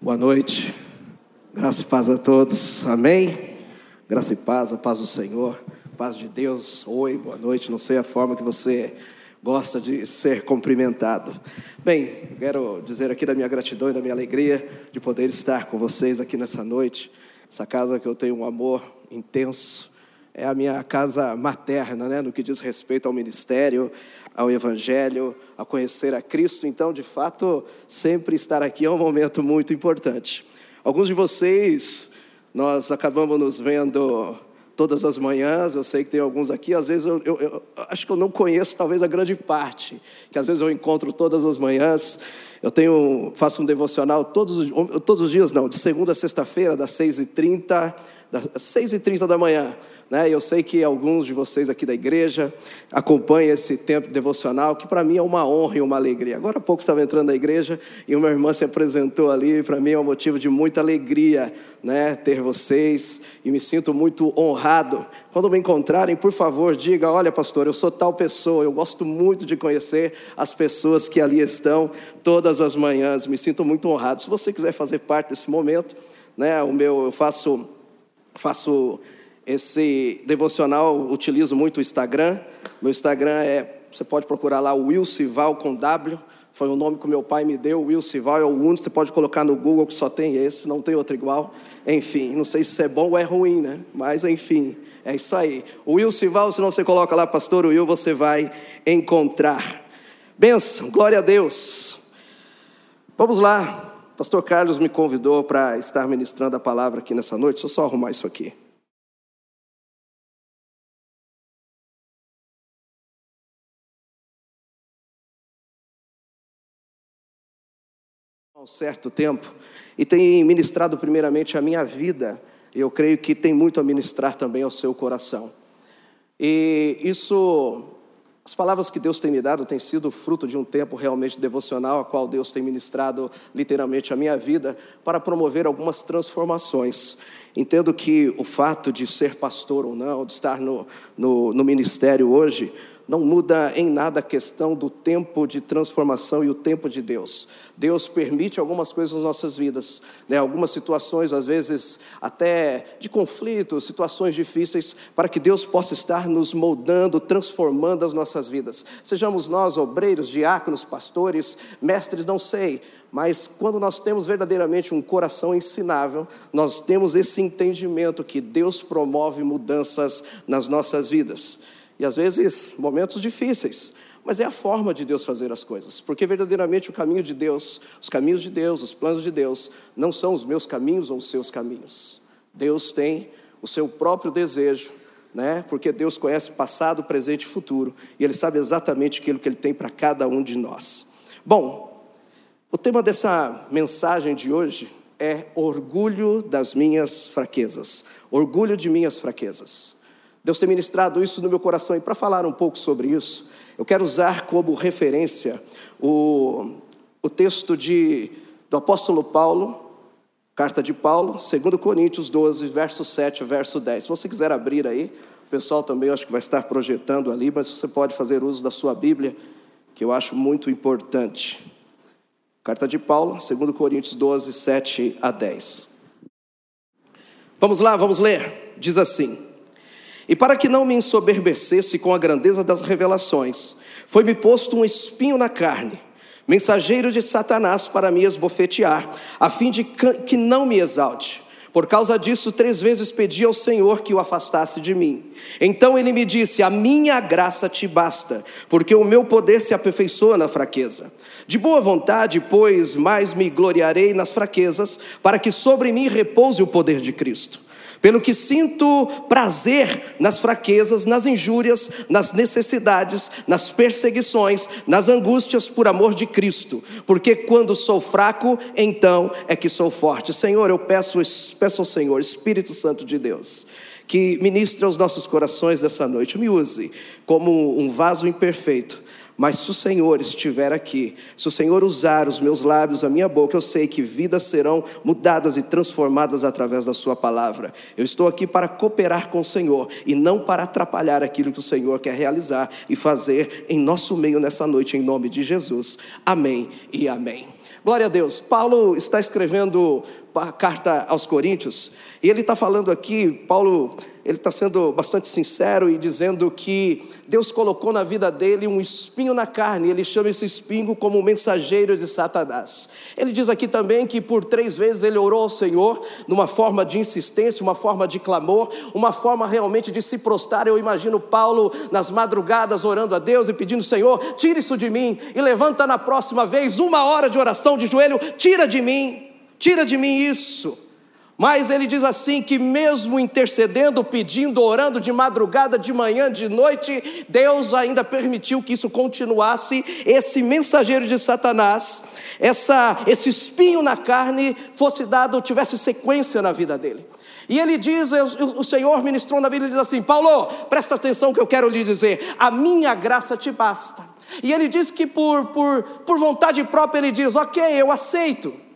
Boa noite, graça e paz a todos, amém? Graça e paz, a paz do Senhor, paz de Deus, oi, boa noite, não sei a forma que você gosta de ser cumprimentado. Bem, quero dizer aqui da minha gratidão e da minha alegria de poder estar com vocês aqui nessa noite, essa casa que eu tenho um amor intenso, é a minha casa materna, né, no que diz respeito ao ministério, ao Evangelho, a conhecer a Cristo. Então, de fato, sempre estar aqui é um momento muito importante. Alguns de vocês, nós acabamos nos vendo todas as manhãs, eu sei que tem alguns aqui, às vezes eu, eu, eu, acho que eu não conheço talvez a grande parte, que às vezes eu encontro todas as manhãs, eu tenho, faço um devocional todos, todos os dias, não, de segunda a sexta-feira, das 6h30, das 6h30 da manhã, né? Eu sei que alguns de vocês aqui da igreja acompanham esse tempo devocional, que para mim é uma honra e uma alegria. Agora há pouco estava entrando na igreja e uma irmã se apresentou ali, para mim é um motivo de muita alegria, né? Ter vocês e me sinto muito honrado. Quando me encontrarem, por favor, diga: Olha, pastor, eu sou tal pessoa, eu gosto muito de conhecer as pessoas que ali estão todas as manhãs, me sinto muito honrado. Se você quiser fazer parte desse momento, né? O meu, eu faço, faço esse devocional, utilizo muito o Instagram. Meu Instagram é, você pode procurar lá, Will com W. Foi o nome que meu pai me deu. Will é o único. Você pode colocar no Google que só tem esse, não tem outro igual. Enfim, não sei se isso é bom ou é ruim, né? Mas enfim, é isso aí. O Will se não você coloca lá, Pastor Will, você vai encontrar. Benção, glória a Deus. Vamos lá. Pastor Carlos me convidou para estar ministrando a palavra aqui nessa noite. Deixa eu só arrumar isso aqui. Certo tempo e tem ministrado primeiramente a minha vida, eu creio que tem muito a ministrar também ao seu coração. E isso, as palavras que Deus tem me dado têm sido fruto de um tempo realmente devocional, a qual Deus tem ministrado literalmente a minha vida para promover algumas transformações. Entendo que o fato de ser pastor ou não, de estar no, no, no ministério hoje, não muda em nada a questão do tempo de transformação e o tempo de Deus. Deus permite algumas coisas nas nossas vidas, né? algumas situações, às vezes até de conflito, situações difíceis, para que Deus possa estar nos moldando, transformando as nossas vidas. Sejamos nós obreiros, diáconos, pastores, mestres, não sei, mas quando nós temos verdadeiramente um coração ensinável, nós temos esse entendimento que Deus promove mudanças nas nossas vidas. E às vezes momentos difíceis, mas é a forma de Deus fazer as coisas, porque verdadeiramente o caminho de Deus, os caminhos de Deus, os planos de Deus, não são os meus caminhos ou os seus caminhos. Deus tem o seu próprio desejo, né? Porque Deus conhece passado, presente e futuro, e Ele sabe exatamente aquilo que Ele tem para cada um de nós. Bom, o tema dessa mensagem de hoje é orgulho das minhas fraquezas, orgulho de minhas fraquezas. Deus tem ministrado isso no meu coração e para falar um pouco sobre isso, eu quero usar como referência o, o texto de, do apóstolo Paulo, carta de Paulo, 2 Coríntios 12, verso 7, verso 10. Se você quiser abrir aí, o pessoal também acho que vai estar projetando ali, mas você pode fazer uso da sua Bíblia, que eu acho muito importante. Carta de Paulo, 2 Coríntios 12, 7 a 10. Vamos lá, vamos ler. Diz assim: e para que não me ensoberbecesse com a grandeza das revelações, foi-me posto um espinho na carne, mensageiro de Satanás para me esbofetear, a fim de que não me exalte. Por causa disso, três vezes pedi ao Senhor que o afastasse de mim. Então ele me disse: A minha graça te basta, porque o meu poder se aperfeiçoa na fraqueza. De boa vontade, pois, mais me gloriarei nas fraquezas, para que sobre mim repouse o poder de Cristo. Pelo que sinto prazer nas fraquezas, nas injúrias, nas necessidades, nas perseguições, nas angústias por amor de Cristo, porque quando sou fraco, então é que sou forte. Senhor, eu peço, peço ao Senhor, Espírito Santo de Deus, que ministre aos nossos corações essa noite, me use como um vaso imperfeito mas se o Senhor estiver aqui, se o Senhor usar os meus lábios, a minha boca, eu sei que vidas serão mudadas e transformadas através da Sua palavra. Eu estou aqui para cooperar com o Senhor e não para atrapalhar aquilo que o Senhor quer realizar e fazer em nosso meio nessa noite, em nome de Jesus. Amém e amém. Glória a Deus. Paulo está escrevendo a carta aos Coríntios e ele está falando aqui, Paulo, ele está sendo bastante sincero e dizendo que Deus colocou na vida dele um espinho na carne, ele chama esse espinho como mensageiro de Satanás. Ele diz aqui também que por três vezes ele orou ao Senhor, numa forma de insistência, uma forma de clamor, uma forma realmente de se prostrar. Eu imagino Paulo nas madrugadas orando a Deus e pedindo: Senhor, tira isso de mim, e levanta na próxima vez uma hora de oração de joelho, tira de mim, tira de mim isso. Mas ele diz assim: que mesmo intercedendo, pedindo, orando de madrugada, de manhã, de noite, Deus ainda permitiu que isso continuasse. Esse mensageiro de Satanás, essa, esse espinho na carne, fosse dado, tivesse sequência na vida dele. E ele diz, o Senhor ministrou na vida, ele diz assim: Paulo, presta atenção que eu quero lhe dizer, a minha graça te basta. E ele diz que por, por, por vontade própria, ele diz: Ok, eu aceito.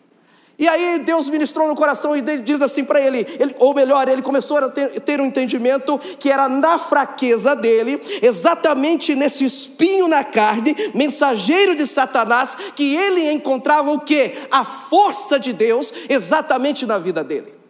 E aí Deus ministrou no coração e diz assim para ele, ele, ou melhor, ele começou a ter, ter, um entendimento que era na fraqueza dele, exatamente nesse espinho na carne, mensageiro de Satanás, que ele encontrava o que? A força de Deus exatamente na vida dele.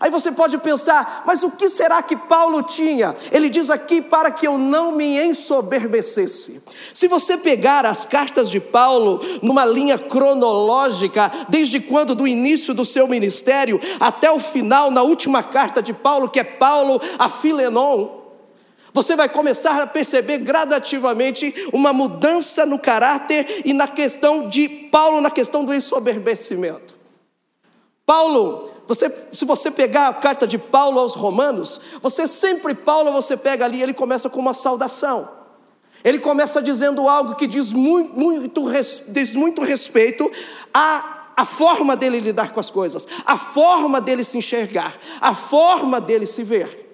Aí você pode pensar, mas o que será que Paulo tinha? Ele diz aqui para que eu não me ensoberbecesse. Se você pegar as cartas de Paulo numa linha cronológica, desde quando do início do seu ministério até o final, na última carta de Paulo, que é Paulo a Filenon, você vai começar a perceber gradativamente uma mudança no caráter e na questão de Paulo, na questão do ensoberbecimento. Paulo você, se você pegar a carta de Paulo aos Romanos, você sempre, Paulo, você pega ali, ele começa com uma saudação. Ele começa dizendo algo que diz muito, muito, diz muito respeito à, forma dele lidar com as coisas, a forma dele se enxergar, a forma dele se ver.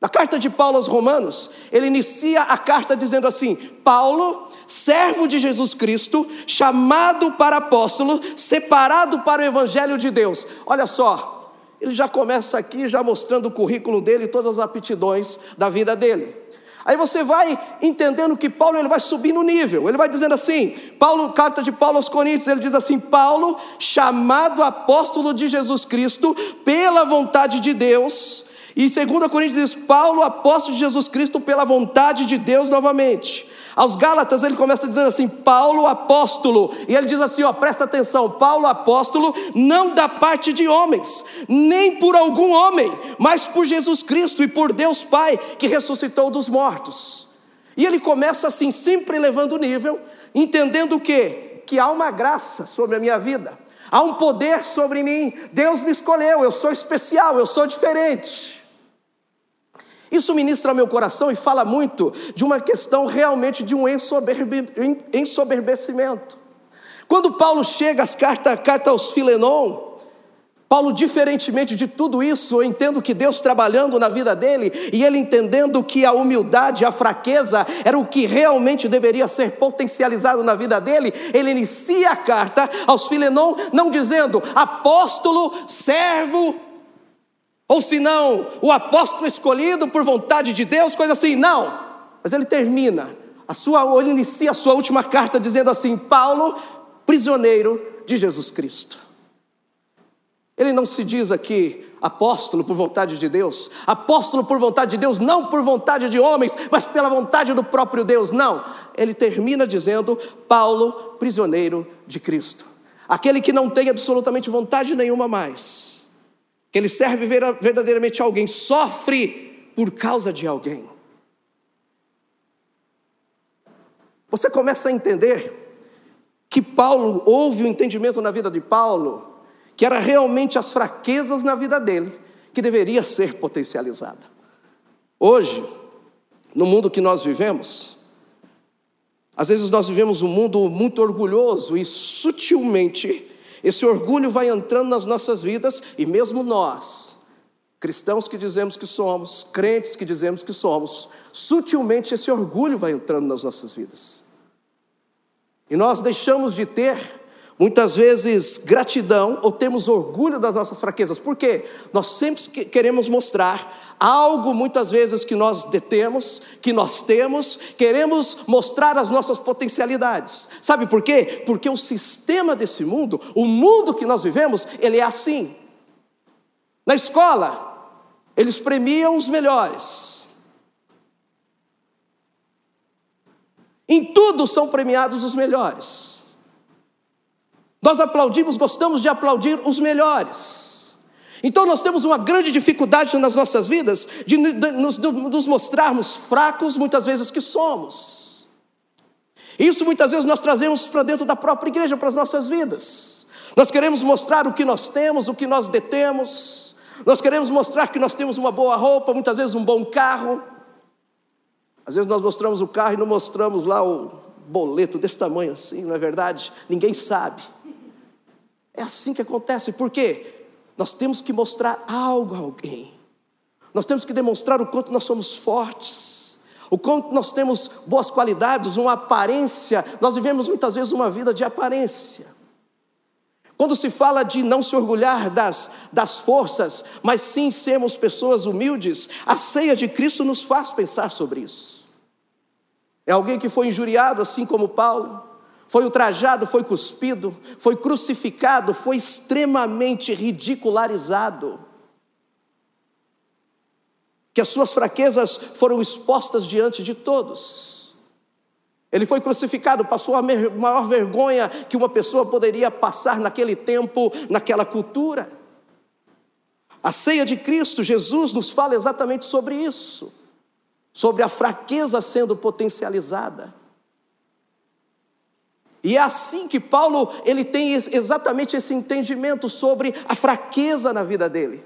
Na carta de Paulo aos Romanos, ele inicia a carta dizendo assim: Paulo, servo de Jesus Cristo, chamado para apóstolo, separado para o evangelho de Deus. Olha só, ele já começa aqui já mostrando o currículo dele, todas as aptidões da vida dele. Aí você vai entendendo que Paulo ele vai subir no nível. Ele vai dizendo assim, Paulo, carta de Paulo aos Coríntios, ele diz assim: Paulo, chamado apóstolo de Jesus Cristo, pela vontade de Deus. E 2 Coríntios diz: Paulo, apóstolo de Jesus Cristo, pela vontade de Deus novamente. Aos Gálatas ele começa dizendo assim: Paulo apóstolo, e ele diz assim: ó, presta atenção, Paulo apóstolo, não da parte de homens, nem por algum homem, mas por Jesus Cristo e por Deus Pai, que ressuscitou dos mortos. E ele começa assim, sempre elevando o nível, entendendo o que? Que há uma graça sobre a minha vida, há um poder sobre mim, Deus me escolheu, eu sou especial, eu sou diferente. Isso ministra meu coração e fala muito de uma questão realmente de um ensoberbecimento. Quando Paulo chega às cartas carta aos Filenon, Paulo, diferentemente de tudo isso, eu entendo que Deus trabalhando na vida dele e ele entendendo que a humildade, a fraqueza era o que realmente deveria ser potencializado na vida dele, ele inicia a carta aos Filenon, não dizendo apóstolo, servo, ou se não, o apóstolo escolhido por vontade de Deus, coisa assim, não. Mas ele termina, a sua, ele inicia a sua última carta dizendo assim: Paulo, prisioneiro de Jesus Cristo. Ele não se diz aqui apóstolo por vontade de Deus, apóstolo por vontade de Deus, não por vontade de homens, mas pela vontade do próprio Deus, não. Ele termina dizendo: Paulo, prisioneiro de Cristo. Aquele que não tem absolutamente vontade nenhuma mais que ele serve verdadeiramente a alguém, sofre por causa de alguém. Você começa a entender que Paulo, houve o um entendimento na vida de Paulo, que era realmente as fraquezas na vida dele, que deveria ser potencializada. Hoje, no mundo que nós vivemos, às vezes nós vivemos um mundo muito orgulhoso e sutilmente esse orgulho vai entrando nas nossas vidas e mesmo nós, cristãos que dizemos que somos, crentes que dizemos que somos, sutilmente esse orgulho vai entrando nas nossas vidas. E nós deixamos de ter, muitas vezes, gratidão ou temos orgulho das nossas fraquezas. Por quê? Nós sempre queremos mostrar algo muitas vezes que nós detemos, que nós temos, queremos mostrar as nossas potencialidades. Sabe por quê? Porque o sistema desse mundo, o mundo que nós vivemos, ele é assim. Na escola, eles premiam os melhores. Em tudo são premiados os melhores. Nós aplaudimos, gostamos de aplaudir os melhores. Então nós temos uma grande dificuldade nas nossas vidas de nos, mostrarmos fracos, muitas vezes que somos. Isso muitas vezes nós trazemos para dentro da própria igreja, para as nossas vidas. Nós queremos mostrar o que nós temos, o que nós detemos. Nós queremos mostrar que nós temos uma boa roupa, muitas vezes um bom carro. Às vezes nós mostramos o carro e não mostramos lá o boleto desse tamanho assim, não é verdade? Ninguém sabe. É assim que acontece. Por quê? Nós temos que mostrar algo a alguém. Nós temos que demonstrar o quanto nós somos fortes, o quanto nós temos boas qualidades, uma aparência. Nós vivemos muitas vezes uma vida de aparência. Quando se fala de não se orgulhar das, das forças, mas sim sermos pessoas humildes, a ceia de Cristo nos faz pensar sobre isso. É alguém que foi injuriado, assim como Paulo, foi ultrajado, foi cuspido, foi crucificado, foi extremamente ridicularizado. Que as suas fraquezas foram expostas diante de todos. Ele foi crucificado, passou a maior vergonha que uma pessoa poderia passar naquele tempo, naquela cultura. A ceia de Cristo, Jesus nos fala exatamente sobre isso, sobre a fraqueza sendo potencializada. E é assim que Paulo ele tem exatamente esse entendimento sobre a fraqueza na vida dele.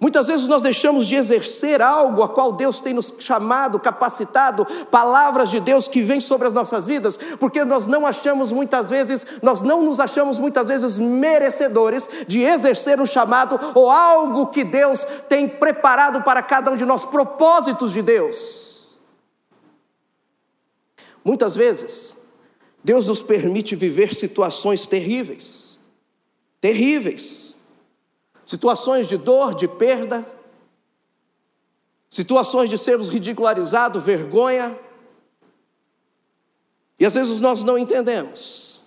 Muitas vezes nós deixamos de exercer algo a qual Deus tem nos chamado, capacitado, palavras de Deus que vêm sobre as nossas vidas, porque nós não achamos muitas vezes, nós não nos achamos muitas vezes merecedores de exercer um chamado ou algo que Deus tem preparado para cada um de nós, propósitos de Deus. Muitas vezes Deus nos permite viver situações terríveis, terríveis, situações de dor, de perda, situações de sermos ridicularizados, vergonha, e às vezes nós não entendemos.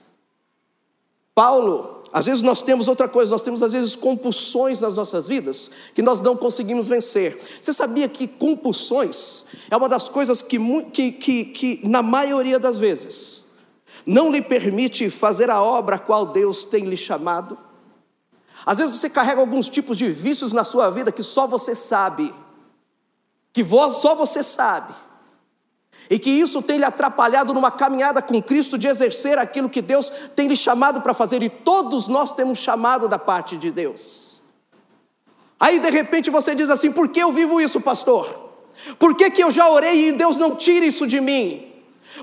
Paulo, às vezes nós temos outra coisa, nós temos às vezes compulsões nas nossas vidas que nós não conseguimos vencer. Você sabia que compulsões é uma das coisas que, que, que, que na maioria das vezes, não lhe permite fazer a obra a qual Deus tem lhe chamado. Às vezes você carrega alguns tipos de vícios na sua vida que só você sabe, que só você sabe, e que isso tem lhe atrapalhado numa caminhada com Cristo de exercer aquilo que Deus tem lhe chamado para fazer, e todos nós temos chamado da parte de Deus. Aí de repente você diz assim: por que eu vivo isso, pastor? Por que, que eu já orei e Deus não tira isso de mim?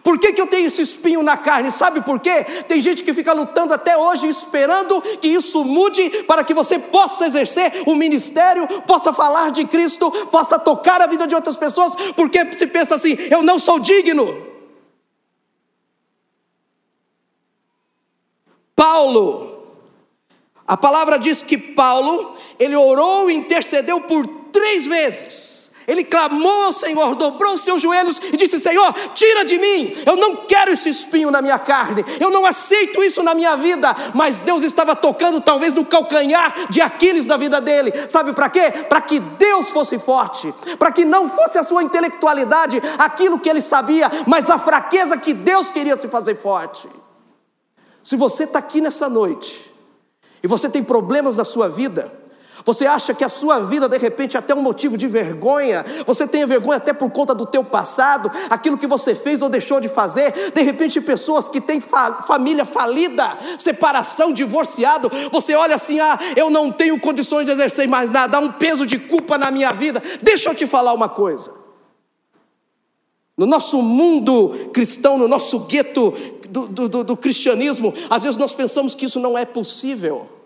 Por que, que eu tenho esse espinho na carne? Sabe por quê? Tem gente que fica lutando até hoje, esperando que isso mude para que você possa exercer o ministério, possa falar de Cristo, possa tocar a vida de outras pessoas, porque se pensa assim: eu não sou digno. Paulo, a palavra diz que Paulo, ele orou e intercedeu por três vezes ele clamou ao Senhor, dobrou os seus joelhos e disse: Senhor, tira de mim, eu não quero esse espinho na minha carne, eu não aceito isso na minha vida. Mas Deus estava tocando, talvez, no calcanhar de Aquiles da vida dele, sabe para quê? Para que Deus fosse forte, para que não fosse a sua intelectualidade aquilo que ele sabia, mas a fraqueza que Deus queria se fazer forte. Se você está aqui nessa noite e você tem problemas na sua vida, você acha que a sua vida de repente é até um motivo de vergonha? Você tem vergonha até por conta do teu passado, aquilo que você fez ou deixou de fazer? De repente pessoas que têm fa família falida, separação, divorciado, você olha assim: "Ah, eu não tenho condições de exercer mais nada, há um peso de culpa na minha vida". Deixa eu te falar uma coisa. No nosso mundo cristão, no nosso gueto do, do, do, do cristianismo, às vezes nós pensamos que isso não é possível.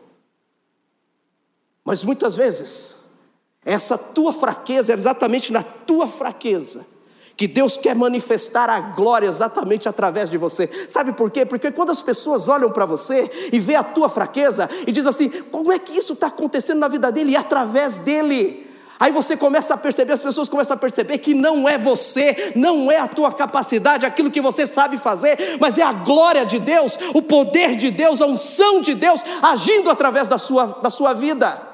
Mas muitas vezes, essa tua fraqueza é exatamente na tua fraqueza que Deus quer manifestar a glória exatamente através de você. Sabe por quê? Porque quando as pessoas olham para você e vê a tua fraqueza e diz assim: como é que isso está acontecendo na vida dele e através dele? Aí você começa a perceber, as pessoas começam a perceber que não é você, não é a tua capacidade, aquilo que você sabe fazer, mas é a glória de Deus, o poder de Deus, a unção de Deus agindo através da sua, da sua vida.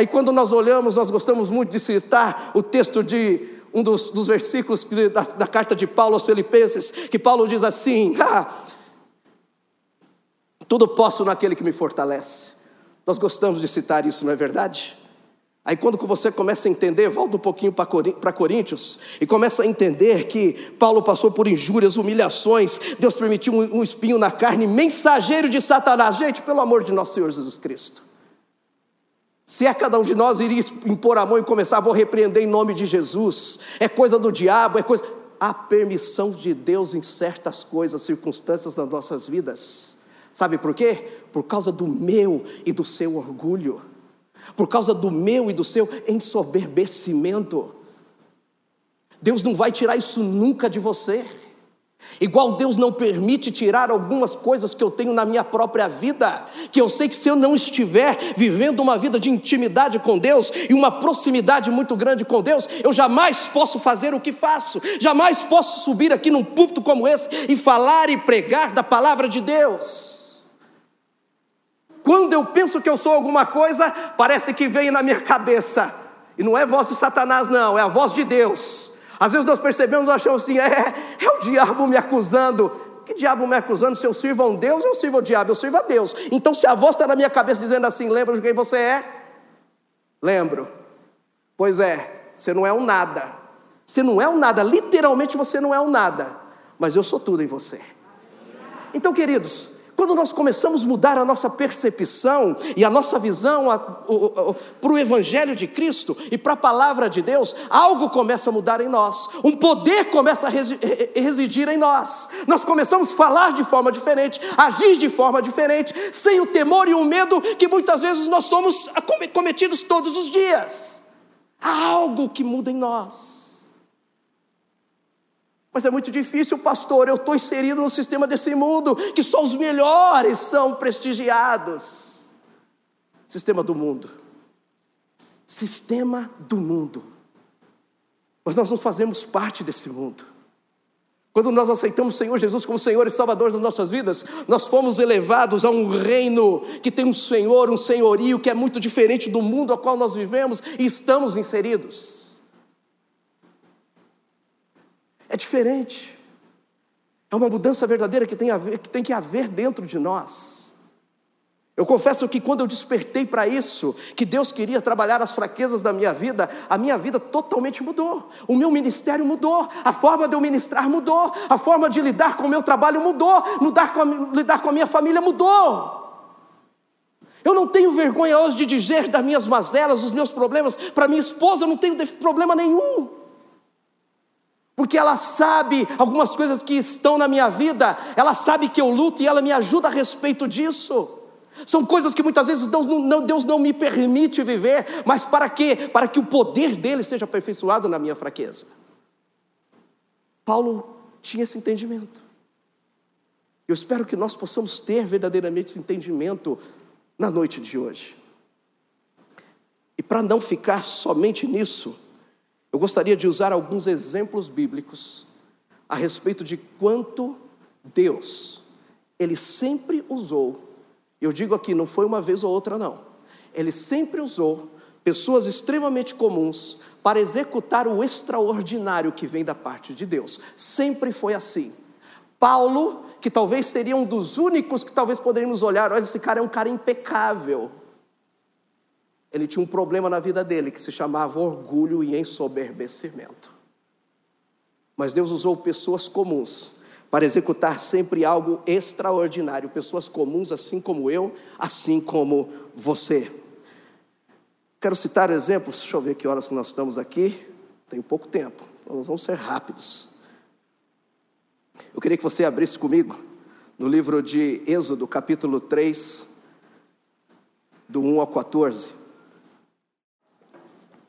Aí quando nós olhamos, nós gostamos muito de citar o texto de um dos, dos versículos da, da, carta de Paulo aos Filipenses, que Paulo diz assim: ah, tudo posso naquele que me fortalece. Nós gostamos de citar isso, não é verdade? Aí quando você começa a entender, volta um pouquinho para Coríntios e começa a entender que Paulo passou por injúrias, humilhações, Deus permitiu um espinho na carne, mensageiro de Satanás. Gente, pelo amor de nosso Senhor Jesus Cristo. Se é cada um de nós iria impor a mão e começar, vou repreender em nome de Jesus, é coisa do diabo, é coisa. Há permissão de Deus em certas coisas, circunstâncias nas nossas vidas. Sabe por quê? Por causa do meu e do seu orgulho, por causa do meu e do seu ensoberbecimento. Deus não vai tirar isso nunca de você. Igual Deus não permite tirar algumas coisas que eu tenho na minha própria vida, que eu sei que se eu não estiver vivendo uma vida de intimidade com Deus e uma proximidade muito grande com Deus, eu jamais posso fazer o que faço, jamais posso subir aqui num púlpito como esse e falar e pregar da palavra de Deus. Quando eu penso que eu sou alguma coisa, parece que vem na minha cabeça, e não é voz de Satanás, não, é a voz de Deus às vezes nós percebemos, achamos assim, é, é o diabo me acusando. Que diabo me acusando? Se eu sirvo a um Deus, eu sirvo ao diabo, eu sirvo a Deus. Então, se a voz está na minha cabeça dizendo assim, lembra de quem você é? Lembro. Pois é, você não é um nada. Você não é um nada, literalmente você não é um nada. Mas eu sou tudo em você. Então, queridos, quando nós começamos a mudar a nossa percepção e a nossa visão para o Evangelho de Cristo e para a palavra de Deus, algo começa a mudar em nós, um poder começa a residir em nós. Nós começamos a falar de forma diferente, agir de forma diferente, sem o temor e o medo que muitas vezes nós somos cometidos todos os dias. Há algo que muda em nós. Mas é muito difícil, pastor. Eu estou inserido no sistema desse mundo, que só os melhores são prestigiados. Sistema do mundo. Sistema do mundo. Mas nós não fazemos parte desse mundo. Quando nós aceitamos o Senhor Jesus como Senhor e Salvador das nossas vidas, nós fomos elevados a um reino que tem um Senhor, um senhorio que é muito diferente do mundo ao qual nós vivemos e estamos inseridos. É diferente. É uma mudança verdadeira que tem, ver, que tem que haver dentro de nós. Eu confesso que quando eu despertei para isso, que Deus queria trabalhar as fraquezas da minha vida, a minha vida totalmente mudou. O meu ministério mudou, a forma de eu ministrar mudou, a forma de lidar com o meu trabalho mudou, lidar com a, lidar com a minha família mudou. Eu não tenho vergonha hoje de dizer das minhas mazelas, dos meus problemas para minha esposa, eu não tenho problema nenhum porque ela sabe algumas coisas que estão na minha vida, ela sabe que eu luto e ela me ajuda a respeito disso. São coisas que muitas vezes Deus não, Deus não me permite viver, mas para quê? Para que o poder dele seja aperfeiçoado na minha fraqueza. Paulo tinha esse entendimento. Eu espero que nós possamos ter verdadeiramente esse entendimento na noite de hoje. E para não ficar somente nisso, eu gostaria de usar alguns exemplos bíblicos a respeito de quanto Deus, Ele sempre usou, eu digo aqui, não foi uma vez ou outra, não, Ele sempre usou pessoas extremamente comuns para executar o extraordinário que vem da parte de Deus, sempre foi assim. Paulo, que talvez seria um dos únicos que talvez poderíamos olhar, olha, esse cara é um cara impecável, ele tinha um problema na vida dele que se chamava orgulho e ensoberbecimento. Mas Deus usou pessoas comuns para executar sempre algo extraordinário, pessoas comuns, assim como eu, assim como você. Quero citar exemplos, deixa eu ver que horas que nós estamos aqui, tem pouco tempo, então nós vamos ser rápidos. Eu queria que você abrisse comigo no livro de Êxodo, capítulo 3, do 1 ao 14.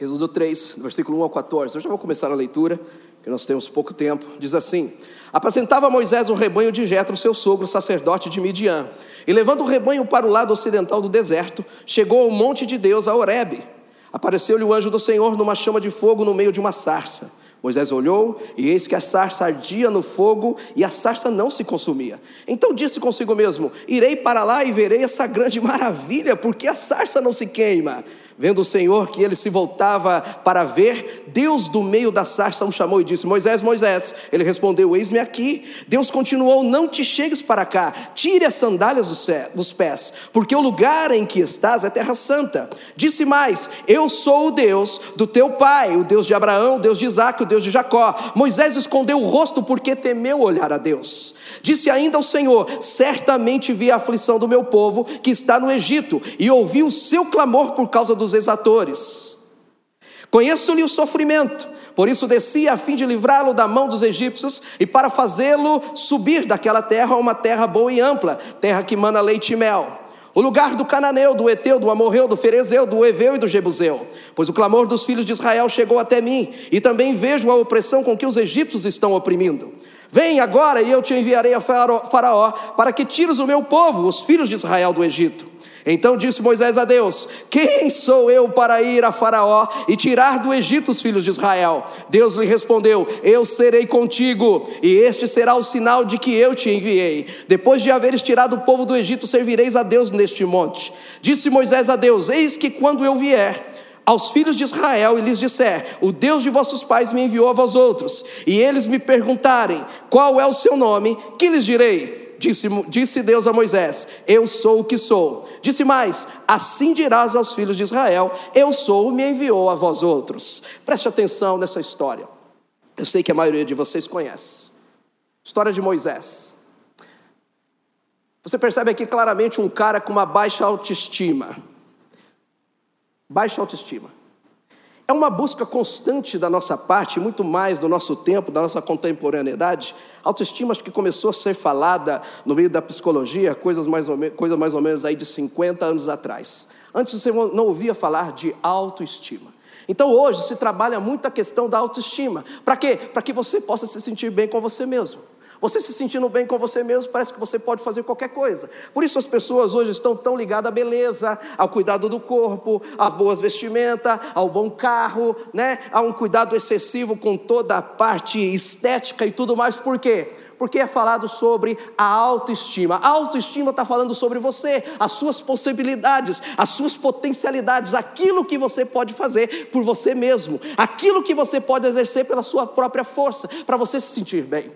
Êxodo 3, versículo 1 ao 14. Eu já vou começar a leitura, que nós temos pouco tempo. Diz assim: Apresentava Moisés o rebanho de Jetro, seu sogro, sacerdote de Midian. E levando o rebanho para o lado ocidental do deserto, chegou ao monte de Deus, a Horebe. Apareceu-lhe o anjo do Senhor numa chama de fogo no meio de uma sarça. Moisés olhou, e eis que a sarça ardia no fogo, e a sarça não se consumia. Então disse consigo mesmo: Irei para lá e verei essa grande maravilha, porque a sarça não se queima. Vendo o Senhor que ele se voltava para ver, Deus do meio da sarça o chamou e disse: Moisés, Moisés. Ele respondeu: Eis-me aqui. Deus continuou: Não te chegues para cá, tire as sandálias dos pés, porque o lugar em que estás é terra santa. Disse mais: Eu sou o Deus do teu pai, o Deus de Abraão, o Deus de Isaac, o Deus de Jacó. Moisés escondeu o rosto porque temeu olhar a Deus. Disse ainda o Senhor: Certamente vi a aflição do meu povo que está no Egito, e ouvi o seu clamor por causa dos exatores. Conheço-lhe o sofrimento, por isso desci a fim de livrá-lo da mão dos egípcios e para fazê-lo subir daquela terra a uma terra boa e ampla, terra que mana leite e mel. O lugar do cananeu, do eteu, do amorreu, do ferezeu, do eveu e do jebuseu. Pois o clamor dos filhos de Israel chegou até mim, e também vejo a opressão com que os egípcios estão oprimindo. Vem agora e eu te enviarei a Faraó para que tires o meu povo, os filhos de Israel, do Egito. Então disse Moisés a Deus: Quem sou eu para ir a Faraó e tirar do Egito os filhos de Israel? Deus lhe respondeu: Eu serei contigo, e este será o sinal de que eu te enviei. Depois de haveres tirado o povo do Egito, servireis a Deus neste monte. Disse Moisés a Deus: Eis que quando eu vier, aos filhos de Israel e lhes disser: O Deus de vossos pais me enviou a vós outros, e eles me perguntarem: Qual é o seu nome? Que lhes direi? Disse, disse Deus a Moisés: Eu sou o que sou. Disse mais: Assim dirás aos filhos de Israel: Eu sou, me enviou a vós outros. Preste atenção nessa história. Eu sei que a maioria de vocês conhece. História de Moisés. Você percebe aqui claramente um cara com uma baixa autoestima baixa autoestima. É uma busca constante da nossa parte, muito mais do nosso tempo, da nossa contemporaneidade. Autoestima acho que começou a ser falada no meio da psicologia, coisas mais ou menos, coisa mais ou menos aí de 50 anos atrás. Antes você não ouvia falar de autoestima. Então hoje se trabalha muito a questão da autoestima. Para quê? Para que você possa se sentir bem com você mesmo. Você se sentindo bem com você mesmo, parece que você pode fazer qualquer coisa. Por isso as pessoas hoje estão tão ligadas à beleza, ao cuidado do corpo, a boas vestimentas, ao bom carro, né? A um cuidado excessivo com toda a parte estética e tudo mais. Por quê? porque é falado sobre a autoestima. A autoestima está falando sobre você, as suas possibilidades, as suas potencialidades, aquilo que você pode fazer por você mesmo, aquilo que você pode exercer pela sua própria força, para você se sentir bem.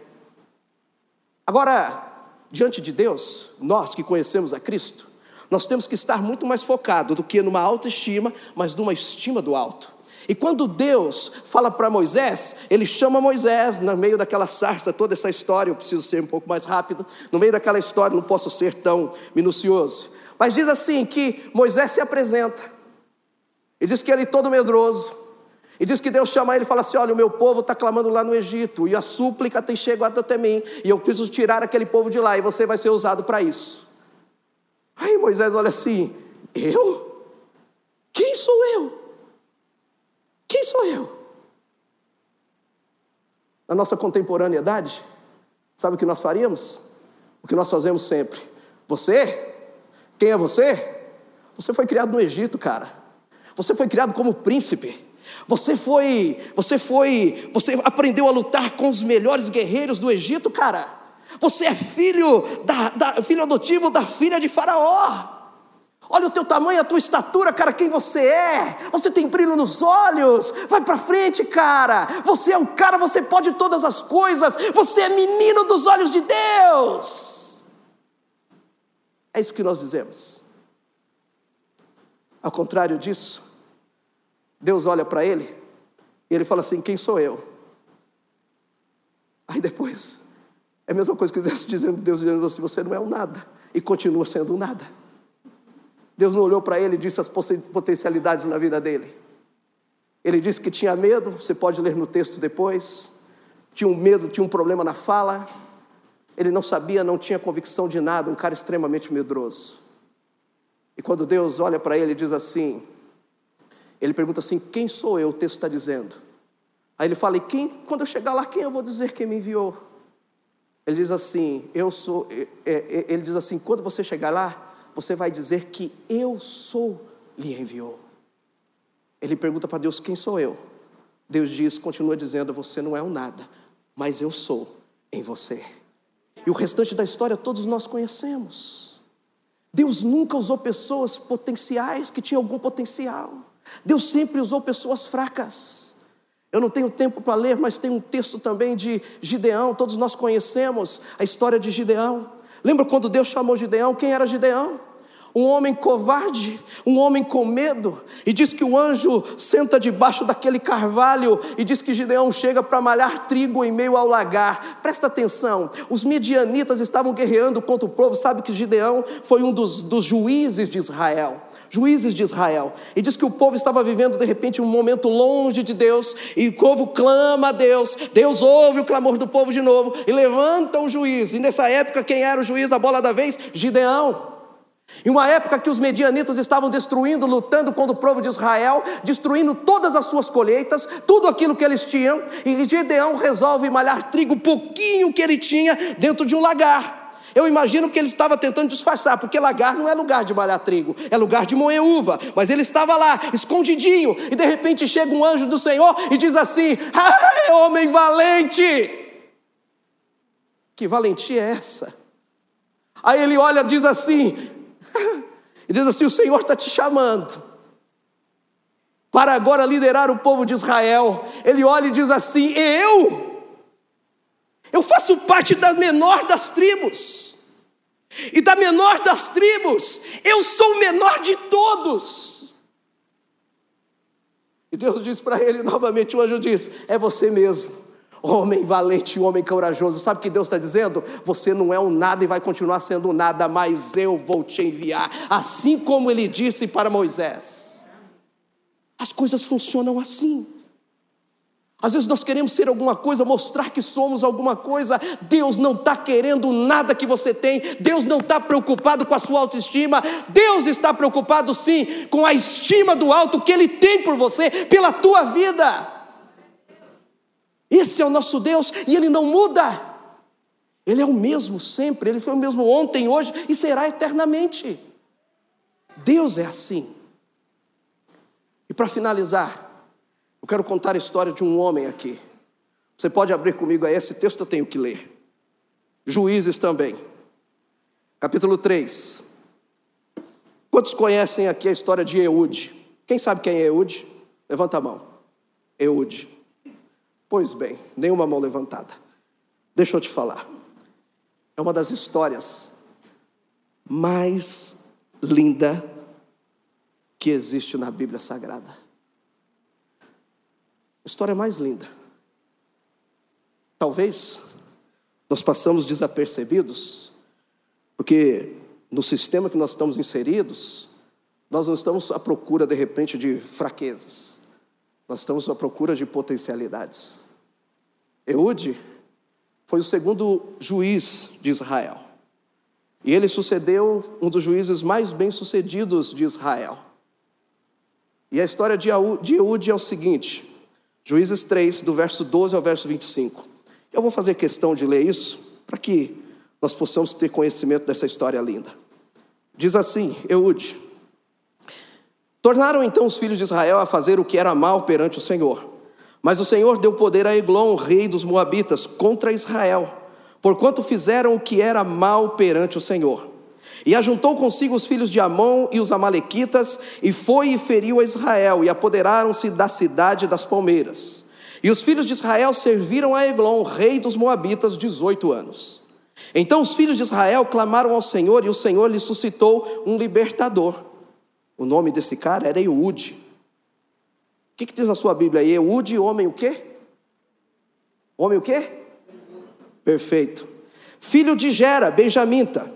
Agora, diante de Deus, nós que conhecemos a Cristo, nós temos que estar muito mais focados do que numa autoestima, mas numa estima do alto. E quando Deus fala para Moisés, ele chama Moisés no meio daquela sarça, toda essa história, eu preciso ser um pouco mais rápido, no meio daquela história não posso ser tão minucioso. Mas diz assim que Moisés se apresenta, e diz que ele todo medroso, e diz que Deus chama ele e fala assim: Olha, o meu povo está clamando lá no Egito, e a súplica tem chegado até mim, e eu preciso tirar aquele povo de lá, e você vai ser usado para isso. Aí Moisés olha assim: Eu? Quem sou eu? Quem sou eu? Na nossa contemporaneidade, sabe o que nós faríamos? O que nós fazemos sempre. Você? Quem é você? Você foi criado no Egito, cara. Você foi criado como príncipe. Você foi, você foi, você aprendeu a lutar com os melhores guerreiros do Egito, cara. Você é filho da, da filho adotivo da filha de Faraó. Olha o teu tamanho, a tua estatura, cara, quem você é. Você tem brilho nos olhos. Vai para frente, cara. Você é o cara, você pode todas as coisas. Você é menino dos olhos de Deus. É isso que nós dizemos. Ao contrário disso, Deus olha para ele e ele fala assim: Quem sou eu? Aí depois, é a mesma coisa que Deus dizendo, Deus dizendo assim: Você não é um nada, e continua sendo um nada. Deus não olhou para ele e disse as potencialidades na vida dele. Ele disse que tinha medo, você pode ler no texto depois. Tinha um medo, tinha um problema na fala. Ele não sabia, não tinha convicção de nada, um cara extremamente medroso. E quando Deus olha para ele e diz assim: ele pergunta assim: Quem sou eu? O texto está dizendo. Aí ele fala: E quem, quando eu chegar lá, quem eu vou dizer quem me enviou? Ele diz assim: Eu sou. Ele diz assim: quando você chegar lá, você vai dizer que eu sou, lhe enviou. Ele pergunta para Deus: Quem sou eu? Deus diz, continua dizendo: Você não é um nada, mas eu sou em você. E o restante da história todos nós conhecemos. Deus nunca usou pessoas potenciais que tinham algum potencial. Deus sempre usou pessoas fracas. Eu não tenho tempo para ler, mas tem um texto também de Gideão, todos nós conhecemos a história de Gideão. Lembra quando Deus chamou Gideão? Quem era Gideão? um homem covarde, um homem com medo, e diz que o anjo senta debaixo daquele carvalho e diz que Gideão chega para malhar trigo em meio ao lagar. Presta atenção, os medianitas estavam guerreando contra o povo, sabe que Gideão foi um dos, dos juízes de Israel juízes de Israel, e diz que o povo estava vivendo de repente um momento longe de Deus, e o povo clama a Deus, Deus ouve o clamor do povo de novo, e levanta um juiz, e nessa época quem era o juiz, a bola da vez? Gideão. Em uma época que os medianitas estavam destruindo, lutando contra o povo de Israel, destruindo todas as suas colheitas, tudo aquilo que eles tinham, e Gideão resolve malhar trigo, pouquinho que ele tinha, dentro de um lagar. Eu imagino que ele estava tentando disfarçar, porque lagar não é lugar de malhar trigo, é lugar de moer uva. Mas ele estava lá, escondidinho, e de repente chega um anjo do Senhor e diz assim: homem valente! Que valentia é essa? Aí ele olha e diz assim: e diz assim: O Senhor está te chamando para agora liderar o povo de Israel. Ele olha e diz assim: Eu? Eu faço parte da menor das tribos. E da menor das tribos, eu sou o menor de todos. E Deus diz para ele novamente: o anjo diz: É você mesmo homem valente, homem corajoso. Sabe o que Deus está dizendo? Você não é um nada e vai continuar sendo um nada, mas eu vou te enviar, assim como ele disse para Moisés. As coisas funcionam assim. Às vezes nós queremos ser alguma coisa, mostrar que somos alguma coisa. Deus não está querendo nada que você tem. Deus não está preocupado com a sua autoestima. Deus está preocupado sim com a estima do alto que Ele tem por você, pela tua vida. Esse é o nosso Deus e ele não muda. Ele é o mesmo sempre, ele foi o mesmo ontem, hoje e será eternamente. Deus é assim. E para finalizar, eu quero contar a história de um homem aqui. Você pode abrir comigo aí, esse texto eu tenho que ler. Juízes também, capítulo 3. Quantos conhecem aqui a história de Eude? Quem sabe quem é Eude? Levanta a mão. Eude. Pois bem, nenhuma mão levantada. Deixa eu te falar. É uma das histórias mais linda que existe na Bíblia Sagrada. História mais linda. Talvez nós passamos desapercebidos, porque no sistema que nós estamos inseridos, nós não estamos à procura de repente de fraquezas. Nós estamos à procura de potencialidades. Eude foi o segundo juiz de Israel. E ele sucedeu um dos juízes mais bem-sucedidos de Israel. E a história de Eude é o seguinte: Juízes 3, do verso 12 ao verso 25. Eu vou fazer questão de ler isso para que nós possamos ter conhecimento dessa história linda. Diz assim: Eude. Tornaram então os filhos de Israel a fazer o que era mal perante o Senhor. Mas o Senhor deu poder a Eglon, rei dos Moabitas, contra Israel, porquanto fizeram o que era mal perante o Senhor. E ajuntou consigo os filhos de Amon e os Amalequitas, e foi e feriu a Israel, e apoderaram-se da cidade das palmeiras. E os filhos de Israel serviram a Eglon, rei dos Moabitas, 18 anos. Então os filhos de Israel clamaram ao Senhor, e o Senhor lhe suscitou um libertador o nome desse cara era Eude. O que, que diz na sua Bíblia aí? Eude, homem o quê? Homem o quê? Perfeito. Filho de Gera, Benjamita.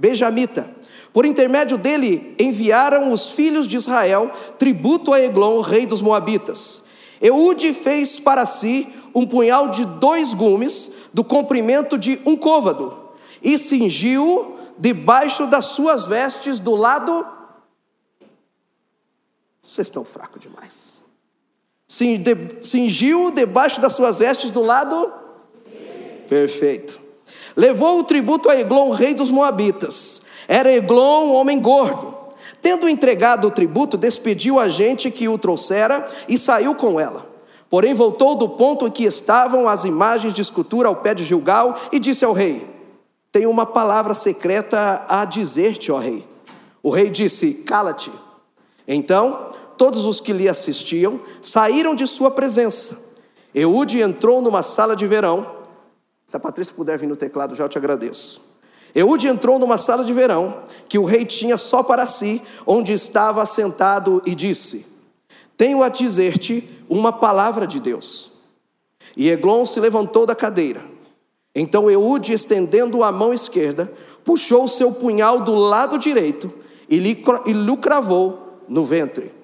Benjamita. Por intermédio dele enviaram os filhos de Israel tributo a Eglon, rei dos Moabitas. Eude fez para si um punhal de dois gumes, do comprimento de um côvado, e cingiu debaixo das suas vestes do lado vocês estão fracos demais. Cingiu debaixo das suas vestes do lado? Perfeito. Levou o tributo a Eglon, rei dos Moabitas. Era Eglon um homem gordo. Tendo entregado o tributo, despediu a gente que o trouxera e saiu com ela. Porém, voltou do ponto em que estavam as imagens de escultura ao pé de Gilgal e disse ao rei: Tenho uma palavra secreta a dizer-te, ó rei. O rei disse: Cala-te. Então, todos os que lhe assistiam saíram de sua presença. Eude entrou numa sala de verão se a Patrícia puder vir no teclado, já eu te agradeço. Eude entrou numa sala de verão que o rei tinha só para si, onde estava sentado, e disse: Tenho a dizer-te uma palavra de Deus. E Eglon se levantou da cadeira. Então Eude, estendendo a mão esquerda, puxou o seu punhal do lado direito e lhe, cravou no ventre,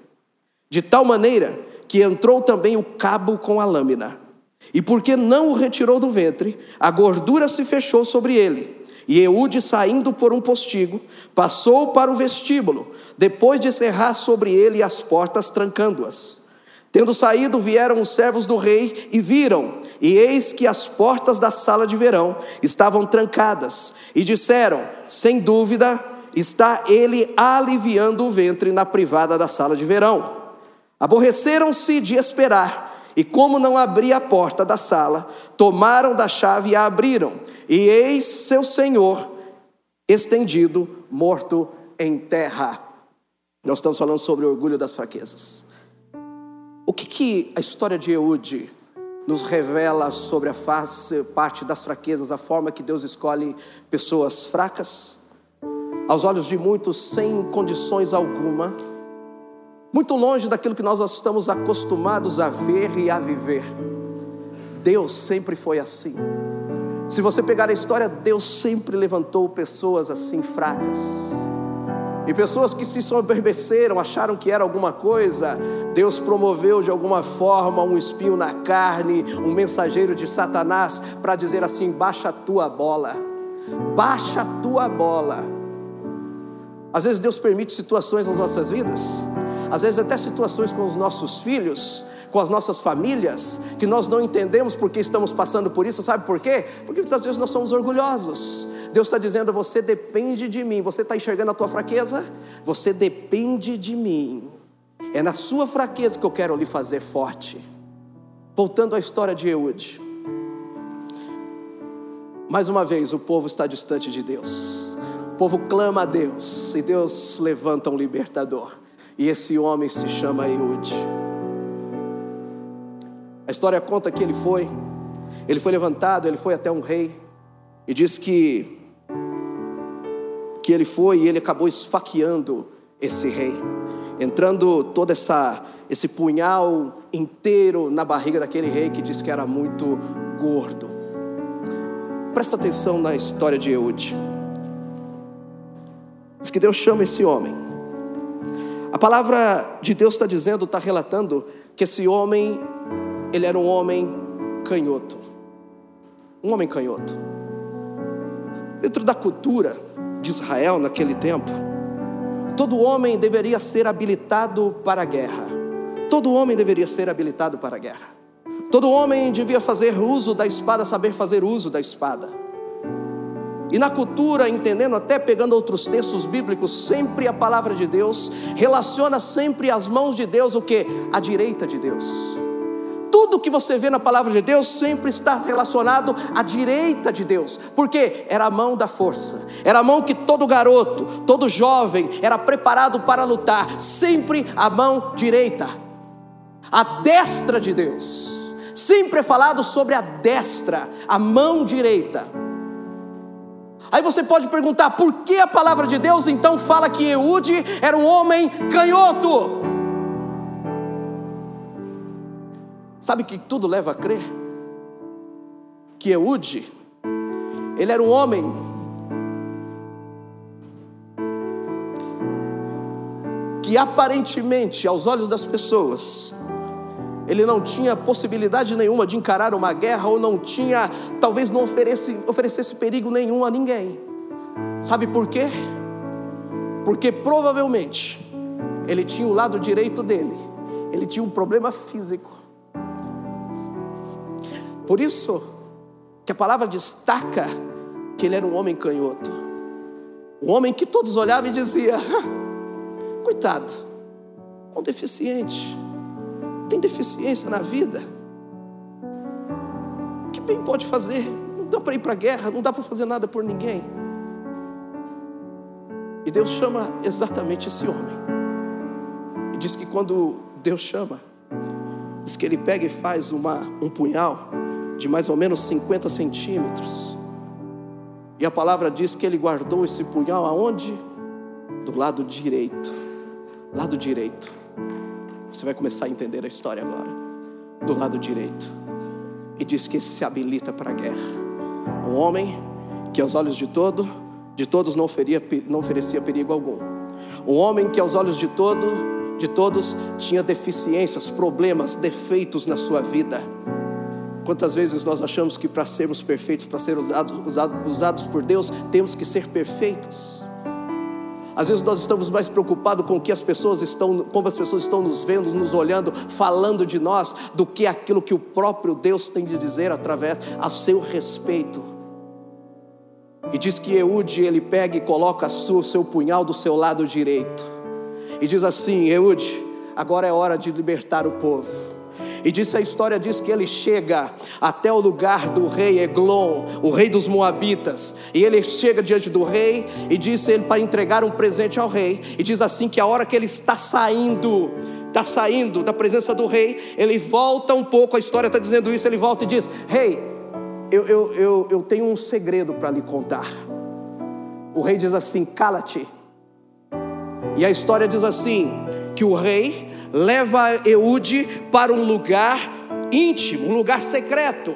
de tal maneira que entrou também o cabo com a lâmina. E porque não o retirou do ventre, a gordura se fechou sobre ele. E Eude, saindo por um postigo, passou para o vestíbulo, depois de cerrar sobre ele as portas, trancando-as. Tendo saído, vieram os servos do rei e viram, e eis que as portas da sala de verão estavam trancadas, e disseram: Sem dúvida, está ele aliviando o ventre na privada da sala de verão. Aborreceram-se de esperar e como não abria a porta da sala, tomaram da chave e a abriram, e eis seu senhor estendido, morto em terra. Nós estamos falando sobre o orgulho das fraquezas. O que, que a história de Eude nos revela sobre a face, parte das fraquezas, a forma que Deus escolhe pessoas fracas? Aos olhos de muitos, sem condições alguma, muito longe daquilo que nós estamos acostumados a ver e a viver. Deus sempre foi assim. Se você pegar a história, Deus sempre levantou pessoas assim fracas. E pessoas que se soberbeceram, acharam que era alguma coisa, Deus promoveu de alguma forma um espinho na carne, um mensageiro de Satanás, para dizer assim: baixa a tua bola, baixa a tua bola. Às vezes Deus permite situações nas nossas vidas às vezes até situações com os nossos filhos, com as nossas famílias, que nós não entendemos porque estamos passando por isso, sabe por quê? Porque muitas vezes nós somos orgulhosos. Deus está dizendo: você depende de mim. Você está enxergando a tua fraqueza? Você depende de mim. É na sua fraqueza que eu quero lhe fazer forte. Voltando à história de Eude. Mais uma vez, o povo está distante de Deus. O povo clama a Deus e Deus levanta um libertador. E esse homem se chama Eude. A história conta que ele foi, ele foi levantado, ele foi até um rei e diz que que ele foi e ele acabou esfaqueando esse rei, entrando toda essa esse punhal inteiro na barriga daquele rei que diz que era muito gordo. Presta atenção na história de Eude. Diz que Deus chama esse homem a palavra de Deus está dizendo, está relatando que esse homem, ele era um homem canhoto. Um homem canhoto. Dentro da cultura de Israel naquele tempo, todo homem deveria ser habilitado para a guerra. Todo homem deveria ser habilitado para a guerra. Todo homem devia fazer uso da espada, saber fazer uso da espada. E na cultura, entendendo, até pegando outros textos bíblicos, sempre a palavra de Deus relaciona sempre as mãos de Deus o que? A direita de Deus. Tudo que você vê na palavra de Deus sempre está relacionado à direita de Deus, porque era a mão da força, era a mão que todo garoto, todo jovem era preparado para lutar, sempre a mão direita, a destra de Deus. Sempre é falado sobre a destra, a mão direita. Aí você pode perguntar, por que a palavra de Deus então fala que Eude era um homem canhoto? Sabe que tudo leva a crer? Que Eude, ele era um homem que aparentemente, aos olhos das pessoas, ele não tinha possibilidade nenhuma de encarar uma guerra, ou não tinha, talvez não oferecesse, perigo nenhum a ninguém. Sabe por quê? Porque provavelmente ele tinha o lado direito dele, ele tinha um problema físico. Por isso que a palavra destaca que ele era um homem canhoto. Um homem que todos olhavam e diziam: coitado, um deficiente, tem deficiência na vida. Que bem pode fazer? Não dá para ir para a guerra, não dá para fazer nada por ninguém. E Deus chama exatamente esse homem. E diz que quando Deus chama, diz que ele pega e faz uma, um punhal de mais ou menos 50 centímetros. E a palavra diz que ele guardou esse punhal aonde? Do lado direito. Lado direito. Você vai começar a entender a história agora. Do lado direito. E diz que se habilita para a guerra. Um homem que aos olhos de todo, de todos não, oferia, não oferecia perigo algum. Um homem que aos olhos de todo de todos tinha deficiências, problemas, defeitos na sua vida. Quantas vezes nós achamos que para sermos perfeitos, para ser usados, usados, usados por Deus, temos que ser perfeitos? Às vezes nós estamos mais preocupados com o que as pessoas estão, como as pessoas estão nos vendo, nos olhando, falando de nós, do que aquilo que o próprio Deus tem de dizer através a seu respeito. E diz que Eude ele pega e coloca o seu punhal do seu lado direito e diz assim: Eude, agora é hora de libertar o povo. E disse a história diz que ele chega até o lugar do rei Eglon, o rei dos moabitas, e ele chega diante do rei e disse ele para entregar um presente ao rei. E diz assim que a hora que ele está saindo, está saindo da presença do rei, ele volta um pouco, a história está dizendo isso, ele volta e diz: Rei, eu, eu, eu, eu tenho um segredo para lhe contar. O rei diz assim: cala-te e a história diz assim: que o rei leva Eude para um lugar íntimo, um lugar secreto.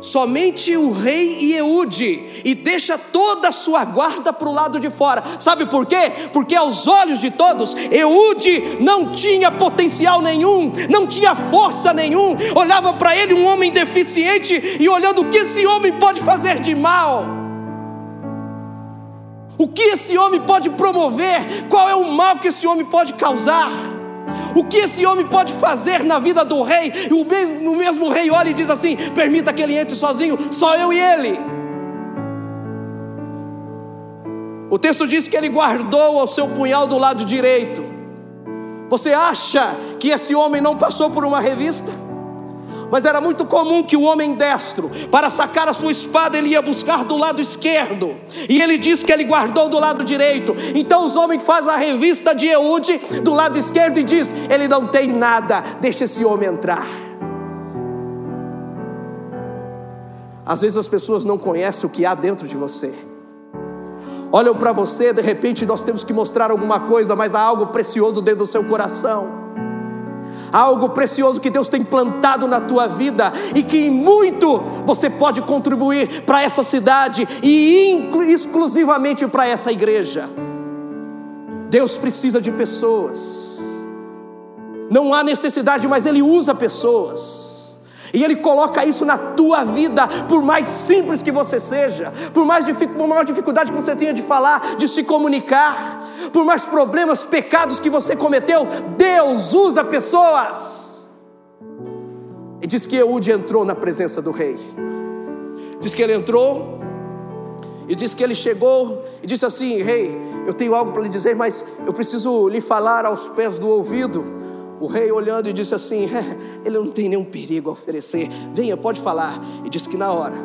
Somente o rei e Eude, e deixa toda a sua guarda para o lado de fora. Sabe por quê? Porque aos olhos de todos, Eude não tinha potencial nenhum, não tinha força nenhum. Olhava para ele um homem deficiente e olhando o que esse homem pode fazer de mal. O que esse homem pode promover? Qual é o mal que esse homem pode causar? O que esse homem pode fazer na vida do rei? E o mesmo, o mesmo rei olha e diz assim: permita que ele entre sozinho, só eu e ele. O texto diz que ele guardou o seu punhal do lado direito. Você acha que esse homem não passou por uma revista? Mas era muito comum que o homem destro, para sacar a sua espada, ele ia buscar do lado esquerdo. E ele diz que ele guardou do lado direito. Então os homens fazem a revista de Eude do lado esquerdo e diz: ele não tem nada, deixa esse homem entrar. Às vezes as pessoas não conhecem o que há dentro de você. Olham para você, de repente nós temos que mostrar alguma coisa, mas há algo precioso dentro do seu coração algo precioso que Deus tem plantado na tua vida e que em muito você pode contribuir para essa cidade e exclusivamente para essa igreja. Deus precisa de pessoas. Não há necessidade, mas Ele usa pessoas. E Ele coloca isso na tua vida, por mais simples que você seja, por mais por maior dificuldade que você tenha de falar, de se comunicar por mais problemas, pecados que você cometeu, Deus usa pessoas. E diz que Eude entrou na presença do rei. Diz que ele entrou e diz que ele chegou e disse assim: Rei, eu tenho algo para lhe dizer, mas eu preciso lhe falar aos pés do ouvido. O rei olhando e disse assim: Ele não tem nenhum perigo a oferecer, venha, pode falar. E diz que na hora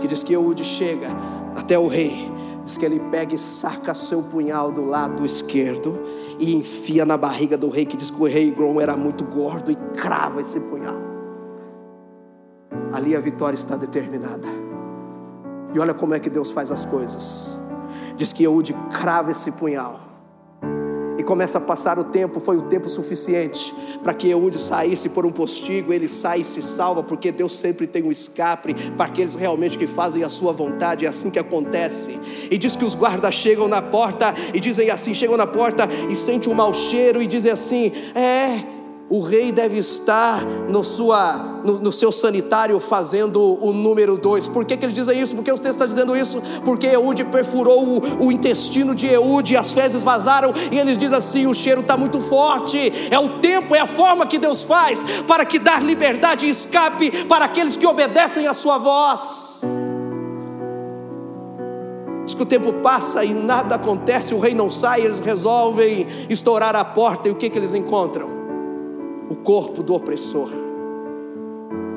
que diz que Eude chega até o rei, Diz que ele pega e saca seu punhal do lado esquerdo e enfia na barriga do rei, que diz que o rei Grom era muito gordo, e crava esse punhal. Ali a vitória está determinada. E olha como é que Deus faz as coisas. Diz que Eude crava esse punhal. E começa a passar o tempo, foi o tempo suficiente para que Eude saísse por um postigo, ele sai e se salva, porque Deus sempre tem um escape para aqueles realmente que fazem a sua vontade, é assim que acontece. E diz que os guardas chegam na porta e dizem assim: chegam na porta e sentem um mau cheiro e dizem assim: é o rei deve estar no, sua, no, no seu sanitário fazendo o número dois. Por que, que ele diz isso? Porque o texto está dizendo isso? Porque Eude perfurou o, o intestino de Eude, as fezes vazaram, e ele diz assim: o cheiro está muito forte. É o tempo, é a forma que Deus faz para que dar liberdade e escape para aqueles que obedecem à sua voz. que o tempo passa e nada acontece, o rei não sai, eles resolvem estourar a porta e o que, que eles encontram? O corpo do opressor,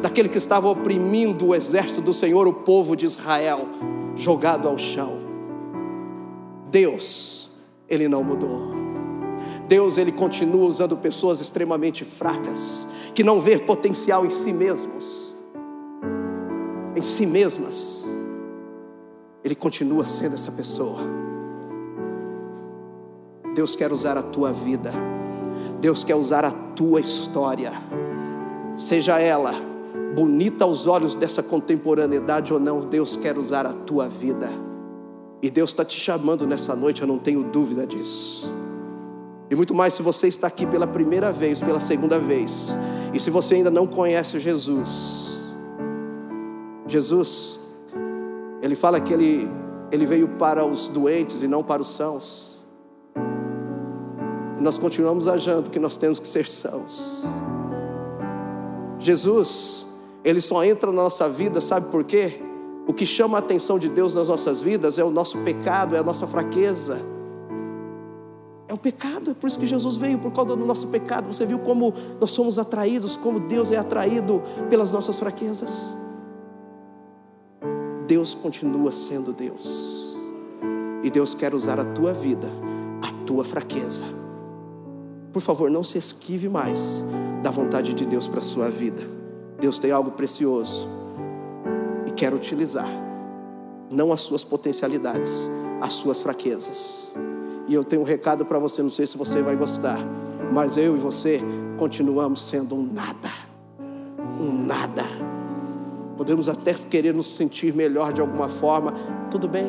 daquele que estava oprimindo o exército do Senhor, o povo de Israel, jogado ao chão. Deus, Ele não mudou. Deus, Ele continua usando pessoas extremamente fracas, que não vê potencial em si mesmos, em si mesmas. Ele continua sendo essa pessoa. Deus quer usar a tua vida, Deus quer usar a tua história, seja ela bonita aos olhos dessa contemporaneidade ou não, Deus quer usar a tua vida. E Deus está te chamando nessa noite, eu não tenho dúvida disso. E muito mais se você está aqui pela primeira vez, pela segunda vez, e se você ainda não conhece Jesus. Jesus, ele fala que ele, ele veio para os doentes e não para os sãos. Nós continuamos achando que nós temos que ser sãos. Jesus, ele só entra na nossa vida, sabe por quê? O que chama a atenção de Deus nas nossas vidas é o nosso pecado, é a nossa fraqueza. É o pecado, é por isso que Jesus veio, por causa do nosso pecado. Você viu como nós somos atraídos, como Deus é atraído pelas nossas fraquezas. Deus continua sendo Deus, e Deus quer usar a tua vida, a tua fraqueza. Por favor, não se esquive mais da vontade de Deus para a sua vida. Deus tem algo precioso e quer utilizar, não as suas potencialidades, as suas fraquezas. E eu tenho um recado para você, não sei se você vai gostar, mas eu e você continuamos sendo um nada. Um nada. Podemos até querer nos sentir melhor de alguma forma, tudo bem.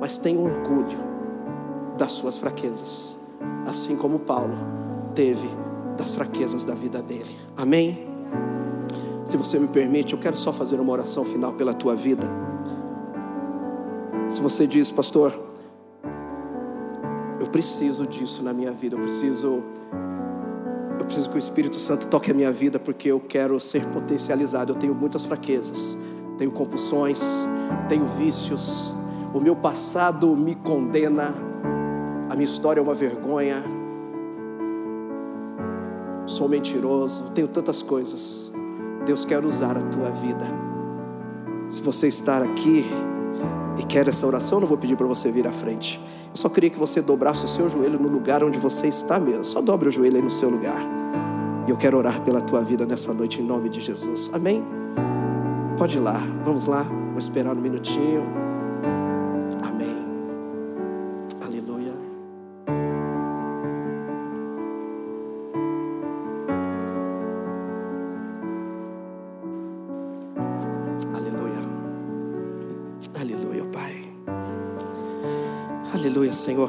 Mas tenha orgulho das suas fraquezas, assim como Paulo teve das fraquezas da vida dele. Amém? Se você me permite, eu quero só fazer uma oração final pela tua vida. Se você diz, pastor, eu preciso disso na minha vida, eu preciso eu preciso que o Espírito Santo toque a minha vida porque eu quero ser potencializado. Eu tenho muitas fraquezas, tenho compulsões, tenho vícios. O meu passado me condena, minha história é uma vergonha. Sou mentiroso, tenho tantas coisas. Deus quer usar a tua vida. Se você estar aqui e quer essa oração, eu não vou pedir para você vir à frente. Eu só queria que você dobrasse o seu joelho no lugar onde você está mesmo. Só dobre o joelho aí no seu lugar. E eu quero orar pela tua vida nessa noite em nome de Jesus. Amém? Pode ir lá. Vamos lá. Vou esperar um minutinho.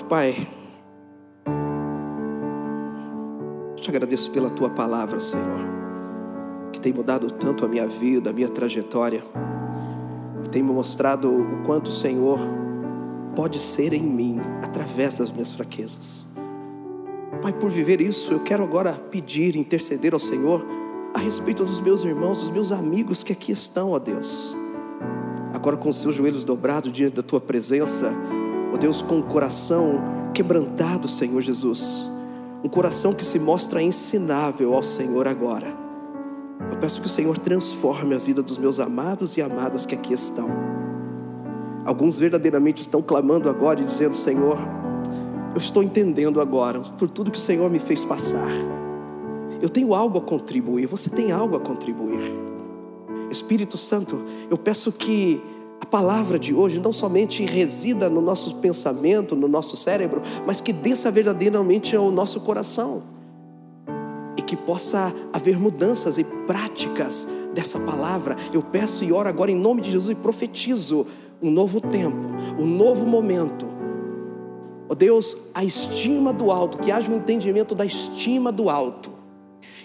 Pai. Te agradeço pela tua palavra, Senhor, que tem mudado tanto a minha vida, a minha trajetória, e tem me mostrado o quanto o Senhor pode ser em mim através das minhas fraquezas. Pai, por viver isso, eu quero agora pedir, interceder ao Senhor a respeito dos meus irmãos, dos meus amigos que aqui estão, ó Deus. Agora com os seus joelhos dobrados diante da tua presença, ó Deus, com o coração quebrantado, Senhor Jesus. Um coração que se mostra ensinável ao Senhor agora. Eu peço que o Senhor transforme a vida dos meus amados e amadas que aqui estão. Alguns verdadeiramente estão clamando agora e dizendo: Senhor, eu estou entendendo agora por tudo que o Senhor me fez passar. Eu tenho algo a contribuir, você tem algo a contribuir. Espírito Santo, eu peço que palavra de hoje não somente resida no nosso pensamento, no nosso cérebro, mas que desça verdadeiramente ao nosso coração e que possa haver mudanças e práticas dessa palavra. Eu peço e oro agora em nome de Jesus e profetizo um novo tempo, um novo momento. Ó oh Deus, a estima do alto, que haja um entendimento da estima do alto,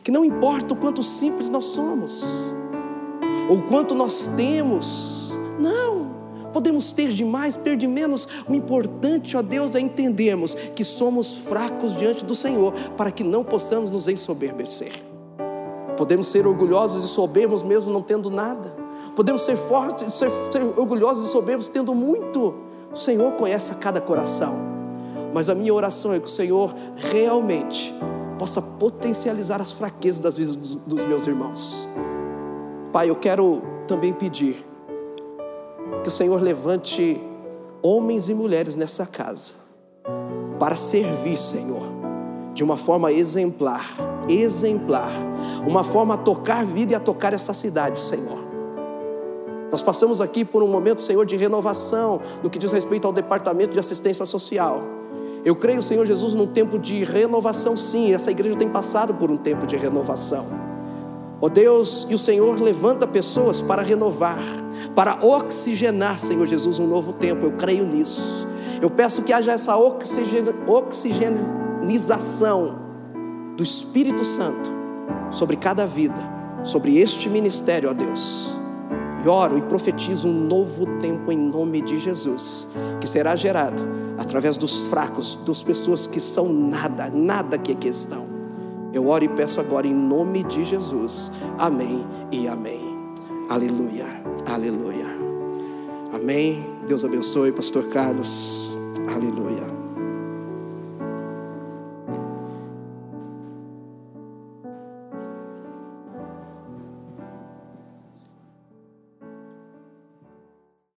que não importa o quanto simples nós somos, ou quanto nós temos, podemos ter de mais, ter de menos, o importante, ó Deus, é entendermos que somos fracos diante do Senhor, para que não possamos nos ensoberbecer. Podemos ser orgulhosos e soberbos mesmo não tendo nada, podemos ser fortes, ser, ser orgulhosos e soberbos, tendo muito. O Senhor conhece a cada coração. Mas a minha oração é que o Senhor realmente possa potencializar as fraquezas das vidas dos, dos meus irmãos. Pai, eu quero também pedir que o Senhor levante homens e mulheres nessa casa para servir, Senhor, de uma forma exemplar, exemplar, uma forma a tocar vida e a tocar essa cidade, Senhor. Nós passamos aqui por um momento, Senhor, de renovação no que diz respeito ao departamento de assistência social. Eu creio, Senhor Jesus, num tempo de renovação, sim. Essa igreja tem passado por um tempo de renovação. Ó oh Deus, e o Senhor levanta pessoas para renovar, para oxigenar, Senhor Jesus, um novo tempo. Eu creio nisso. Eu peço que haja essa oxigenização do Espírito Santo sobre cada vida, sobre este ministério, ó Deus. E oro e profetizo um novo tempo em nome de Jesus, que será gerado através dos fracos, das pessoas que são nada, nada que aqui estão. Eu oro e peço agora em nome de Jesus. Amém e amém. Aleluia, aleluia. Amém. Deus abençoe, Pastor Carlos. Aleluia.